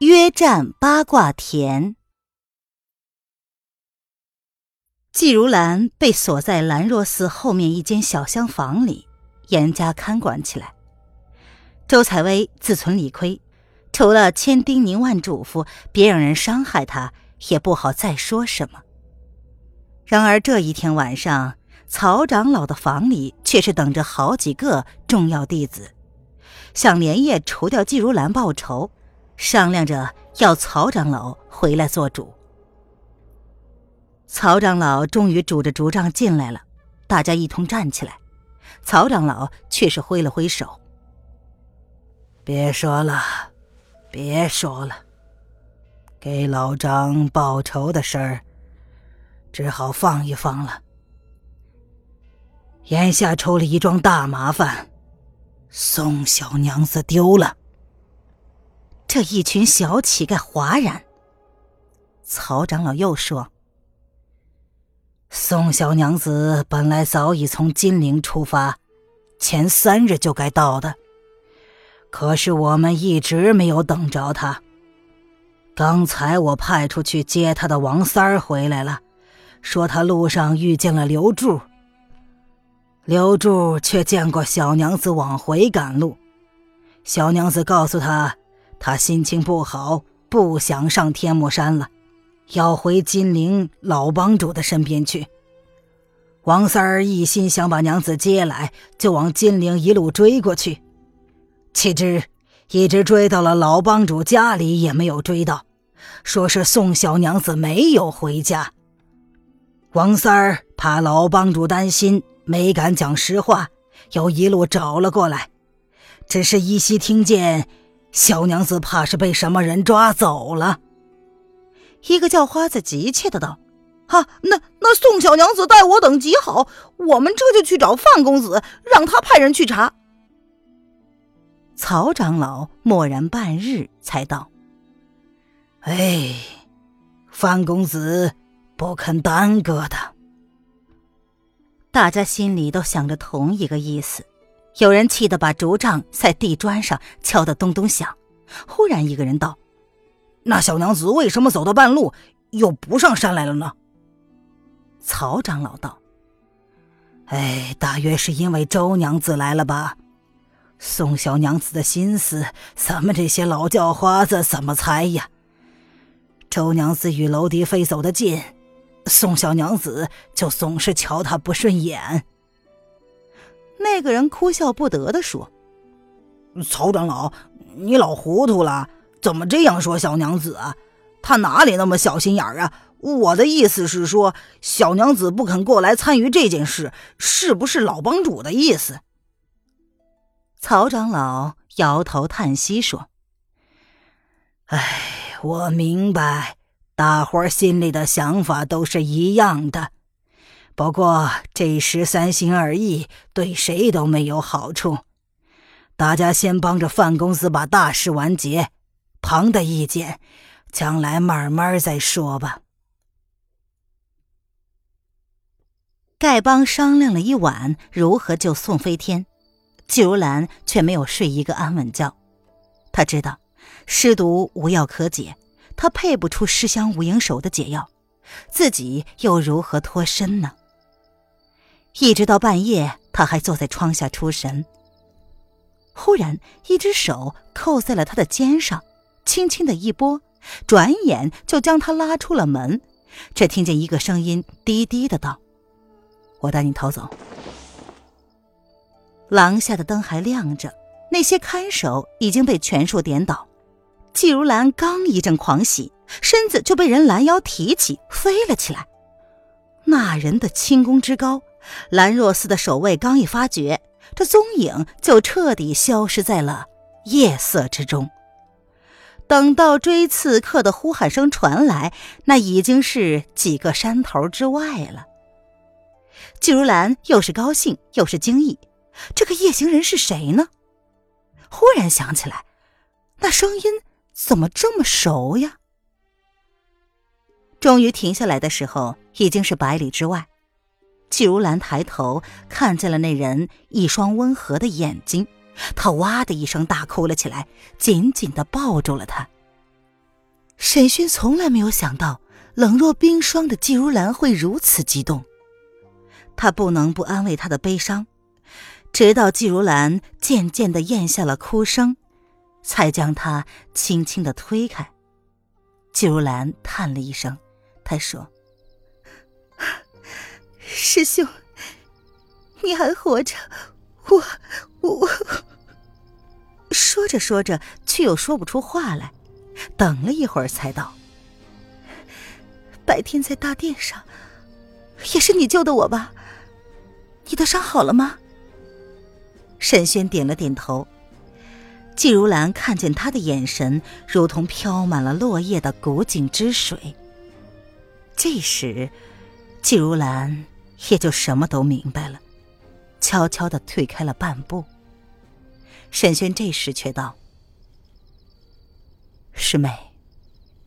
约战八卦田，季如兰被锁在兰若寺后面一间小厢房里，严加看管起来。周采薇自存理亏，除了千叮咛万嘱咐，别让人伤害他，也不好再说什么。然而这一天晚上，曹长老的房里却是等着好几个重要弟子，想连夜除掉季如兰报仇。商量着要曹长老回来做主。曹长老终于拄着竹杖进来了，大家一同站起来。曹长老却是挥了挥手：“别说了，别说了，给老张报仇的事儿，只好放一放了。眼下出了一桩大麻烦，宋小娘子丢了。”这一群小乞丐哗然。曹长老又说：“宋小娘子本来早已从金陵出发，前三日就该到的，可是我们一直没有等着她。刚才我派出去接她的王三儿回来了，说他路上遇见了刘柱。刘柱却见过小娘子往回赶路，小娘子告诉他。”他心情不好，不想上天目山了，要回金陵老帮主的身边去。王三儿一心想把娘子接来，就往金陵一路追过去。岂知一直追到了老帮主家里，也没有追到，说是宋小娘子没有回家。王三儿怕老帮主担心，没敢讲实话，又一路找了过来，只是依稀听见。小娘子怕是被什么人抓走了。一个叫花子急切的道：“哈，那那宋小娘子待我等极好，我们这就去找范公子，让他派人去查。”曹长老默然半日，才道：“哎，范公子不肯耽搁的。”大家心里都想着同一个意思。有人气得把竹杖在地砖上敲得咚咚响。忽然，一个人道：“那小娘子为什么走到半路又不上山来了呢？”曹长老道：“哎，大约是因为周娘子来了吧。宋小娘子的心思，咱们这些老叫花子怎么猜呀？周娘子与娄迪飞走得近，宋小娘子就总是瞧他不顺眼。”那个人哭笑不得的说：“曹长老，你老糊涂了，怎么这样说小娘子啊？她哪里那么小心眼儿啊？我的意思是说，小娘子不肯过来参与这件事，是不是老帮主的意思？”曹长老摇头叹息说：“哎，我明白，大伙儿心里的想法都是一样的。”不过这时三心二意，对谁都没有好处。大家先帮着范公子把大事完结，旁的意见，将来慢慢再说吧。丐帮商量了一晚，如何救宋飞天，季如兰却没有睡一个安稳觉。他知道尸毒无药可解，他配不出尸香无影手的解药，自己又如何脱身呢？一直到半夜，他还坐在窗下出神。忽然，一只手扣在了他的肩上，轻轻的一拨，转眼就将他拉出了门。只听见一个声音低低的道：“我带你逃走。”廊下的灯还亮着，那些看守已经被全数点倒。季如兰刚一阵狂喜，身子就被人拦腰提起，飞了起来。那人的轻功之高。兰若寺的守卫刚一发觉，这踪影就彻底消失在了夜色之中。等到追刺客的呼喊声传来，那已经是几个山头之外了。季如兰又是高兴又是惊异，这个夜行人是谁呢？忽然想起来，那声音怎么这么熟呀？终于停下来的时候，已经是百里之外。季如兰抬头看见了那人一双温和的眼睛。她哇的一声大哭了起来，紧紧的抱住了他。沈勋从来没有想到冷若冰霜的季如兰会如此激动，他不能不安慰她的悲伤，直到季如兰渐渐的咽下了哭声，才将她轻轻的推开。季如兰叹了一声，她说：“师兄，你还活着。”我我说着说着，却又说不出话来。等了一会儿，才道：“白天在大殿上，也是你救的我吧？你的伤好了吗？”沈轩点了点头。季如兰看见他的眼神，如同飘满了落叶的古井之水。这时，季如兰也就什么都明白了。悄悄的退开了半步。沈轩这时却道：“师妹，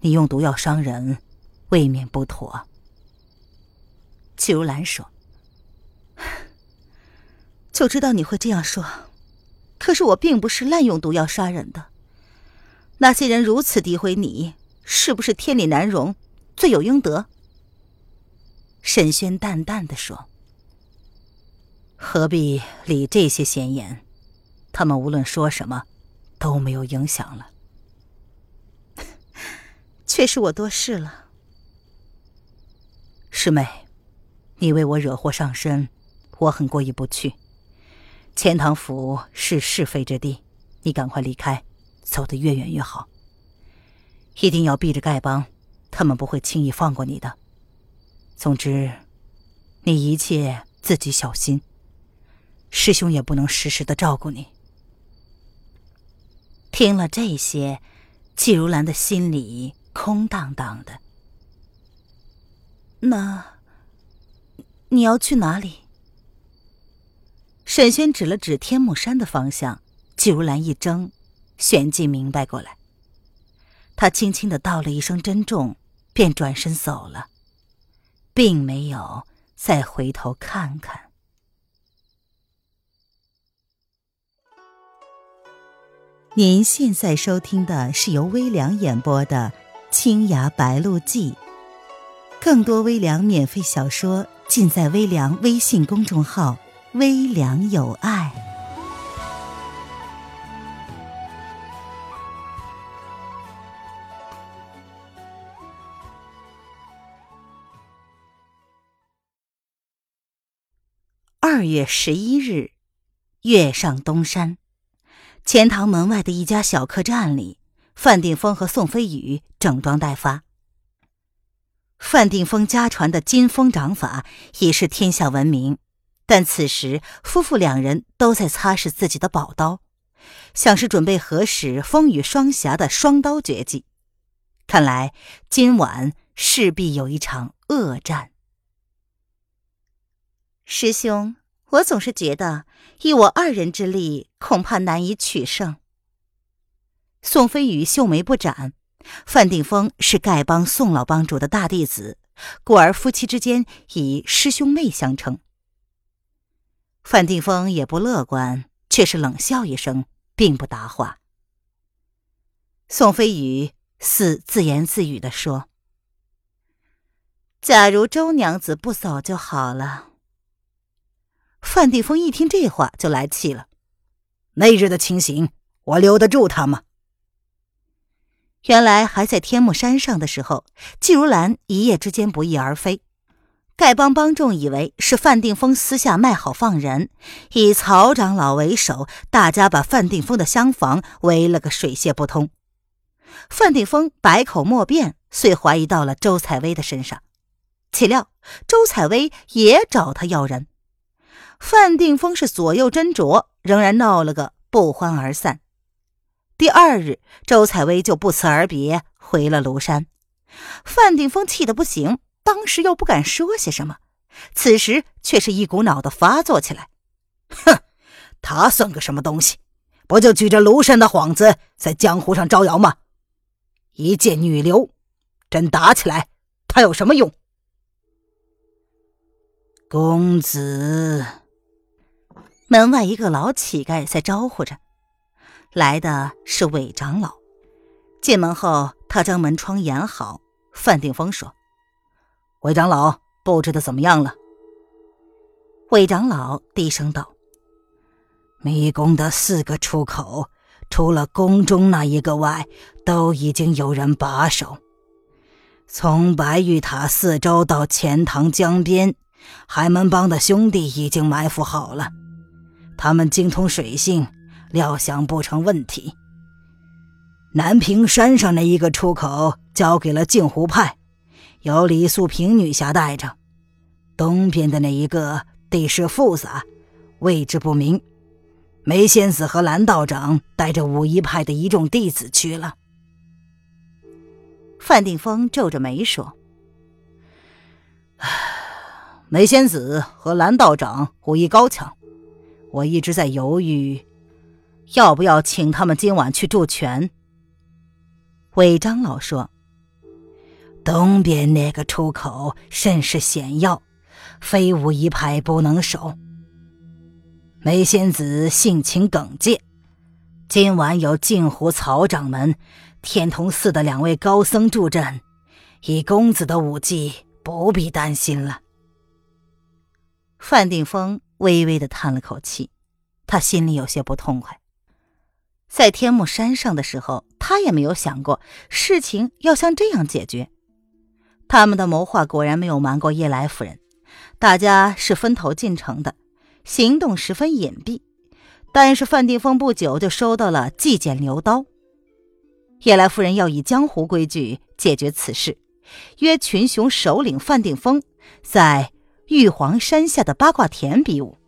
你用毒药伤人，未免不妥。”季如兰说：“就知道你会这样说，可是我并不是滥用毒药杀人的。那些人如此诋毁你，是不是天理难容，罪有应得？”沈轩淡淡的说。何必理这些闲言？他们无论说什么，都没有影响了。却是我多事了，师妹，你为我惹祸上身，我很过意不去。钱塘府是是非之地，你赶快离开，走得越远越好。一定要避着丐帮，他们不会轻易放过你的。总之，你一切自己小心。师兄也不能时时的照顾你。听了这些，季如兰的心里空荡荡的。那你要去哪里？沈轩指了指天目山的方向，季如兰一怔，旋即明白过来。他轻轻的道了一声“珍重”，便转身走了，并没有再回头看看。您现在收听的是由微凉演播的《青崖白鹿记》，更多微凉免费小说尽在微凉微信公众号“微凉有爱”。月十一日，月上东山。钱塘门外的一家小客栈里，范定峰和宋飞宇整装待发。范定峰家传的金风掌法已是天下闻名，但此时夫妇两人都在擦拭自己的宝刀，像是准备合使风雨双侠的双刀绝技。看来今晚势必有一场恶战。师兄。我总是觉得，以我二人之力，恐怕难以取胜。宋飞宇秀眉不展，范定峰是丐帮宋老帮主的大弟子，故而夫妻之间以师兄妹相称。范定峰也不乐观，却是冷笑一声，并不答话。宋飞宇似自言自语的说：“假如周娘子不走就好了。”范定峰一听这话，就来气了。那日的情形，我留得住他吗？原来还在天目山上的时候，季如兰一夜之间不翼而飞。丐帮帮众以为是范定峰私下卖好放人，以曹长老为首，大家把范定峰的厢房围了个水泄不通。范定峰百口莫辩，遂怀疑到了周采薇的身上。岂料周采薇也找他要人。范定峰是左右斟酌，仍然闹了个不欢而散。第二日，周采薇就不辞而别回了庐山。范定峰气得不行，当时又不敢说些什么，此时却是一股脑的发作起来。哼，他算个什么东西？不就举着庐山的幌子在江湖上招摇吗？一介女流，真打起来，他有什么用？公子，门外一个老乞丐在招呼着。来的是韦长老，进门后，他将门窗掩好。范定峰说：“韦长老布置的怎么样了？”韦长老低声道：“迷宫的四个出口，除了宫中那一个外，都已经有人把守。从白玉塔四周到钱塘江边，海门帮的兄弟已经埋伏好了，他们精通水性。”料想不成问题。南屏山上那一个出口交给了镜湖派，由李素萍女侠带着；东边的那一个地势复杂，位置不明，梅仙子和蓝道长带着武夷派的一众弟子去了。范定峰皱着眉说：“梅仙子和蓝道长武艺高强，我一直在犹豫。”要不要请他们今晚去助拳？韦长老说：“东边那个出口甚是险要，非武一派不能守。梅仙子性情耿介，今晚有镜湖曹掌门、天童寺的两位高僧助阵，以公子的武技，不必担心了。”范定峰微微的叹了口气，他心里有些不痛快。在天目山上的时候，他也没有想过事情要像这样解决。他们的谋划果然没有瞒过叶来夫人，大家是分头进城的，行动十分隐蔽。但是范定峰不久就收到了寄简牛刀，叶来夫人要以江湖规矩解决此事，约群雄首领范定峰在玉皇山下的八卦田比武。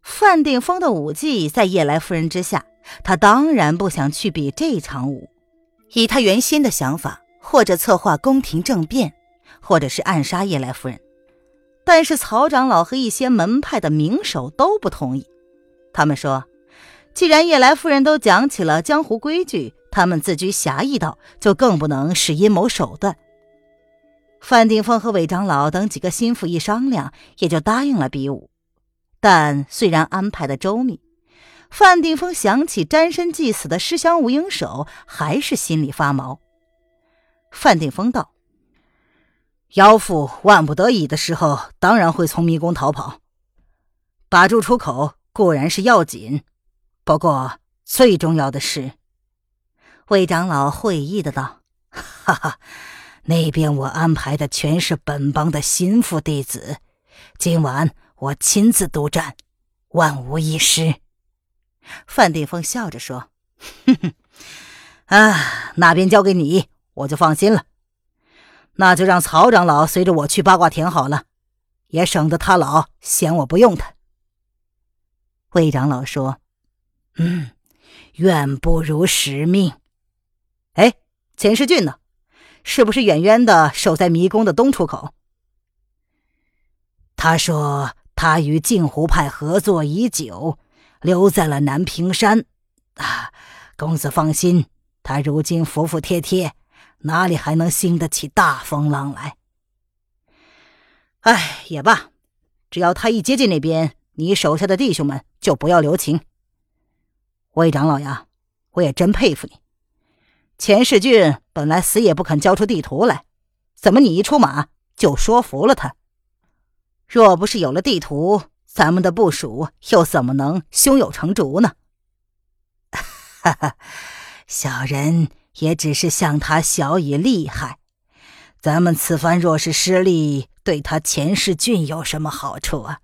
范定峰的武技在叶来夫人之下。他当然不想去比这场武，以他原先的想法，或者策划宫廷政变，或者是暗杀叶来夫人。但是曹长老和一些门派的名手都不同意。他们说，既然叶来夫人都讲起了江湖规矩，他们自居侠义道，就更不能使阴谋手段。范定峰和韦长老等几个心腹一商量，也就答应了比武。但虽然安排的周密。范定峰想起沾身祭死的尸香无影手，还是心里发毛。范定峰道：“妖妇万不得已的时候，当然会从迷宫逃跑。把住出口固然是要紧，不过最重要的是。”魏长老会意的道：“哈哈，那边我安排的全是本帮的心腹弟子，今晚我亲自督战，万无一失。”范定峰笑着说：“哼哼，啊，那边交给你，我就放心了。那就让曹长老随着我去八卦田好了，也省得他老嫌我不用他。”魏长老说：“嗯，愿不辱使命。哎，钱世俊呢？是不是远远的守在迷宫的东出口？”他说：“他与镜湖派合作已久。”留在了南屏山，啊，公子放心，他如今服服帖帖，哪里还能兴得起大风浪来？哎，也罢，只要他一接近那边，你手下的弟兄们就不要留情。魏长老呀，我也真佩服你。钱世俊本来死也不肯交出地图来，怎么你一出马就说服了他？若不是有了地图，咱们的部署又怎么能胸有成竹呢？哈哈，小人也只是向他小以厉害。咱们此番若是失利，对他钱世俊有什么好处啊？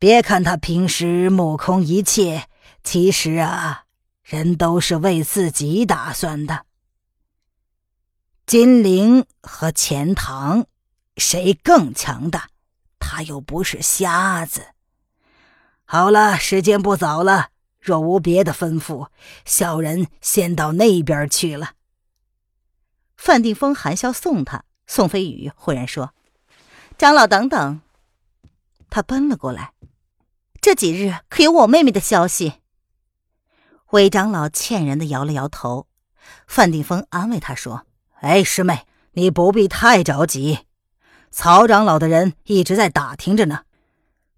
别看他平时目空一切，其实啊，人都是为自己打算的。金陵和钱塘，谁更强大？他又不是瞎子。好了，时间不早了，若无别的吩咐，小人先到那边去了。范定峰含笑送他，宋飞宇忽然说：“长老，等等。”他奔了过来。这几日可有我妹妹的消息？韦长老歉然的摇了摇头。范定峰安慰他说：“哎，师妹，你不必太着急。曹长老的人一直在打听着呢。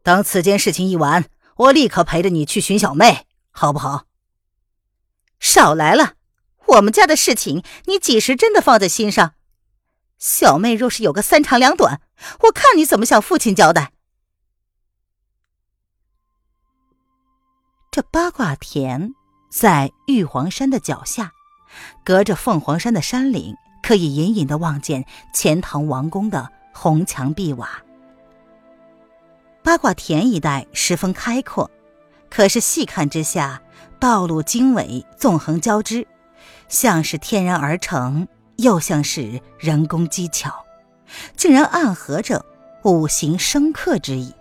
等此件事情一完，我立刻陪着你去寻小妹，好不好？”少来了，我们家的事情你几时真的放在心上？小妹若是有个三长两短，我看你怎么向父亲交代。这八卦田在玉皇山的脚下，隔着凤凰山的山岭，可以隐隐的望见钱塘王宫的红墙碧瓦。八卦田一带十分开阔，可是细看之下，道路经纬，纵横交织，像是天然而成，又像是人工机巧，竟然暗合着五行生克之意。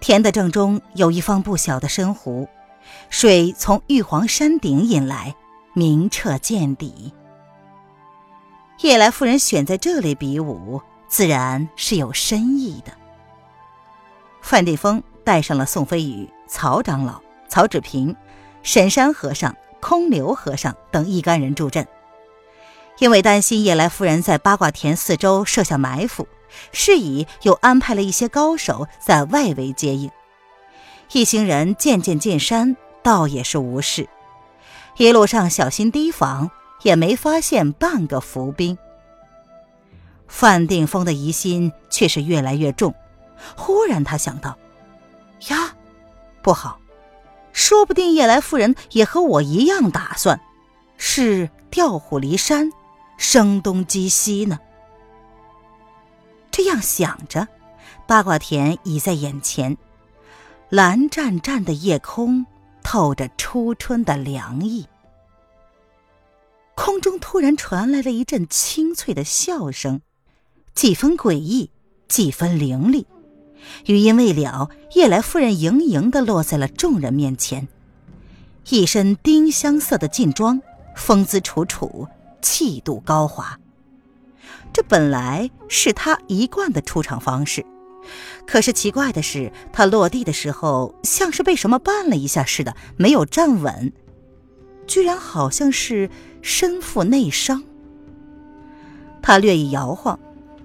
田的正中有一方不小的深湖，水从玉皇山顶引来，明澈见底。夜来夫人选在这里比武，自然是有深意的。范定峰带上了宋飞宇、曹长老、曹志平、沈山和尚、空流和尚等一干人助阵，因为担心夜来夫人在八卦田四周设下埋伏。是以又安排了一些高手在外围接应，一行人渐渐进山，倒也是无事。一路上小心提防，也没发现半个伏兵。范定峰的疑心却是越来越重。忽然他想到：呀，不好，说不定叶来夫人也和我一样打算，是调虎离山，声东击西呢。这样想着，八卦田已在眼前，蓝湛湛的夜空透着初春的凉意。空中突然传来了一阵清脆的笑声，几分诡异，几分凌厉。余音未了，夜来夫人盈盈的落在了众人面前，一身丁香色的劲装，风姿楚楚，气度高华。这本来是他一贯的出场方式，可是奇怪的是，他落地的时候像是被什么绊了一下似的，没有站稳，居然好像是身负内伤。他略一摇晃，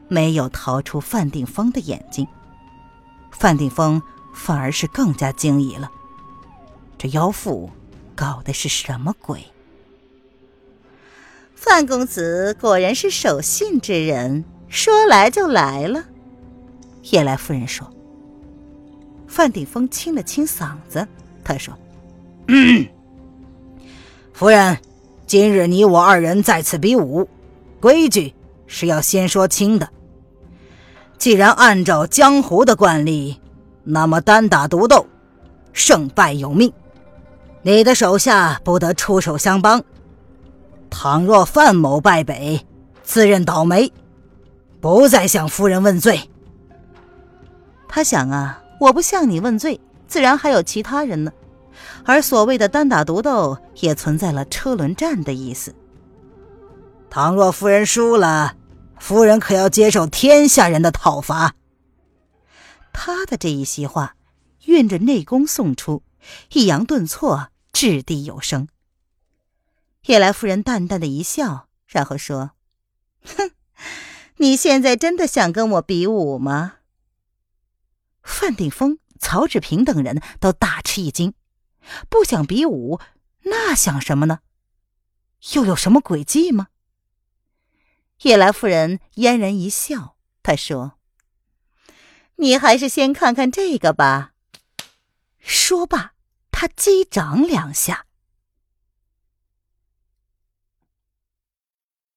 没有逃出范定峰的眼睛。范定峰反而是更加惊疑了，这妖妇搞的是什么鬼？范公子果然是守信之人，说来就来了。夜来夫人说。范定峰清了清嗓子，他说：“夫人，今日你我二人在此比武，规矩是要先说清的。既然按照江湖的惯例，那么单打独斗，胜败有命，你的手下不得出手相帮。”倘若范某败北，自认倒霉，不再向夫人问罪。他想啊，我不向你问罪，自然还有其他人呢。而所谓的单打独斗，也存在了车轮战的意思。倘若夫人输了，夫人可要接受天下人的讨伐。他的这一席话，运着内功送出，抑扬顿挫，掷地有声。夜来夫人淡淡的一笑，然后说：“哼，你现在真的想跟我比武吗？”范定峰、曹志平等人都大吃一惊，不想比武，那想什么呢？又有什么诡计吗？夜来夫人嫣然一笑，她说：“你还是先看看这个吧。”说罢，她击掌两下。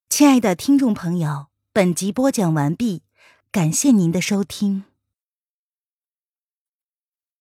亲爱的听众朋友，本集播讲完毕，感谢您的收听。